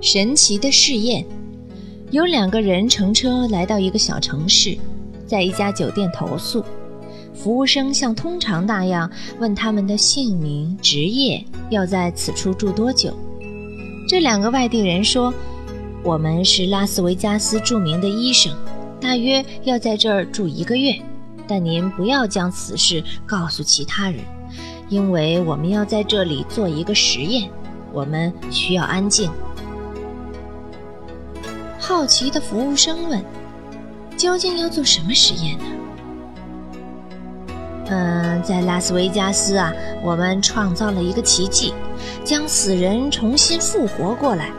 神奇的试验。有两个人乘车来到一个小城市，在一家酒店投宿。服务生像通常那样问他们的姓名、职业，要在此处住多久。这两个外地人说：“我们是拉斯维加斯著名的医生，大约要在这儿住一个月。但您不要将此事告诉其他人，因为我们要在这里做一个实验，我们需要安静。”好奇的服务生问：“究竟要做什么实验呢？”“嗯，在拉斯维加斯啊，我们创造了一个奇迹，将死人重新复活过来。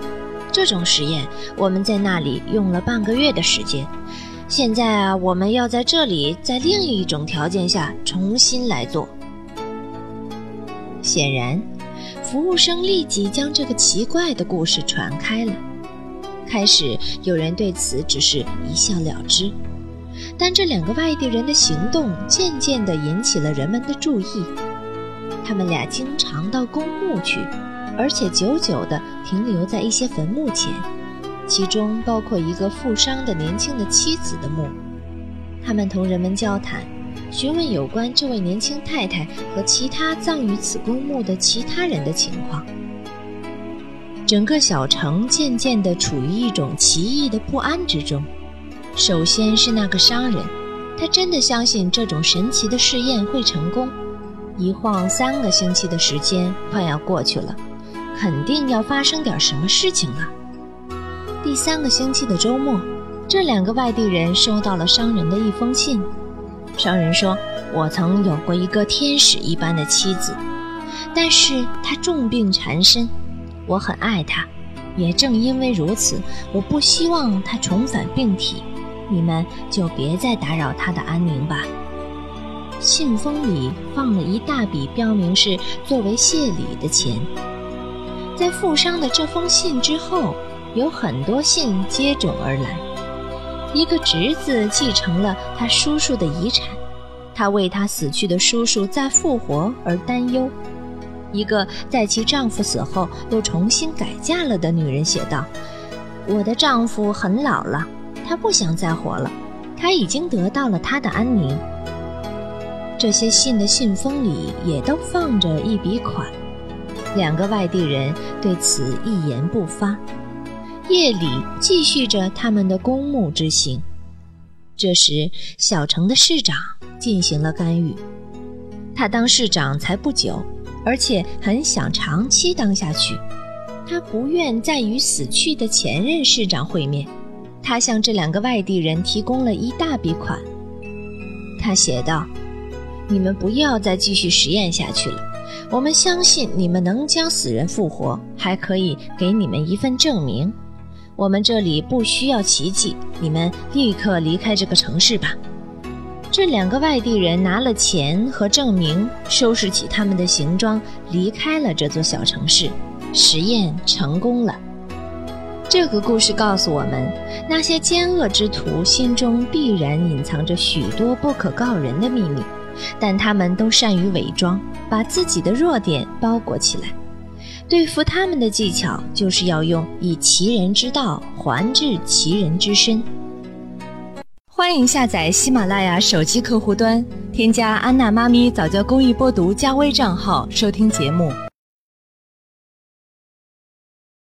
这种实验我们在那里用了半个月的时间。现在啊，我们要在这里在另一种条件下重新来做。”显然，服务生立即将这个奇怪的故事传开了。开始有人对此只是一笑了之，但这两个外地人的行动渐渐地引起了人们的注意。他们俩经常到公墓去，而且久久地停留在一些坟墓前，其中包括一个负伤的年轻的妻子的墓。他们同人们交谈，询问有关这位年轻太太和其他葬于此公墓的其他人的情况。整个小城渐渐地处于一种奇异的不安之中。首先是那个商人，他真的相信这种神奇的试验会成功。一晃三个星期的时间快要过去了，肯定要发生点什么事情了。第三个星期的周末，这两个外地人收到了商人的一封信。商人说：“我曾有过一个天使一般的妻子，但是她重病缠身。”我很爱他，也正因为如此，我不希望他重返病体。你们就别再打扰他的安宁吧。信封里放了一大笔标明是作为谢礼的钱。在富商的这封信之后，有很多信接踵而来。一个侄子继承了他叔叔的遗产，他为他死去的叔叔再复活而担忧。一个在其丈夫死后又重新改嫁了的女人写道：“我的丈夫很老了，他不想再活了，他已经得到了他的安宁。”这些信的信封里也都放着一笔款。两个外地人对此一言不发。夜里继续着他们的公墓之行。这时，小城的市长进行了干预。他当市长才不久。而且很想长期当下去，他不愿再与死去的前任市长会面。他向这两个外地人提供了一大笔款。他写道：“你们不要再继续实验下去了。我们相信你们能将死人复活，还可以给你们一份证明。我们这里不需要奇迹，你们立刻离开这个城市吧。”这两个外地人拿了钱和证明，收拾起他们的行装，离开了这座小城市。实验成功了。这个故事告诉我们，那些奸恶之徒心中必然隐藏着许多不可告人的秘密，但他们都善于伪装，把自己的弱点包裹起来。对付他们的技巧，就是要用以其人之道还治其人之身。欢迎下载喜马拉雅手机客户端，添加安娜妈咪早教公益播读加微账号收听节目。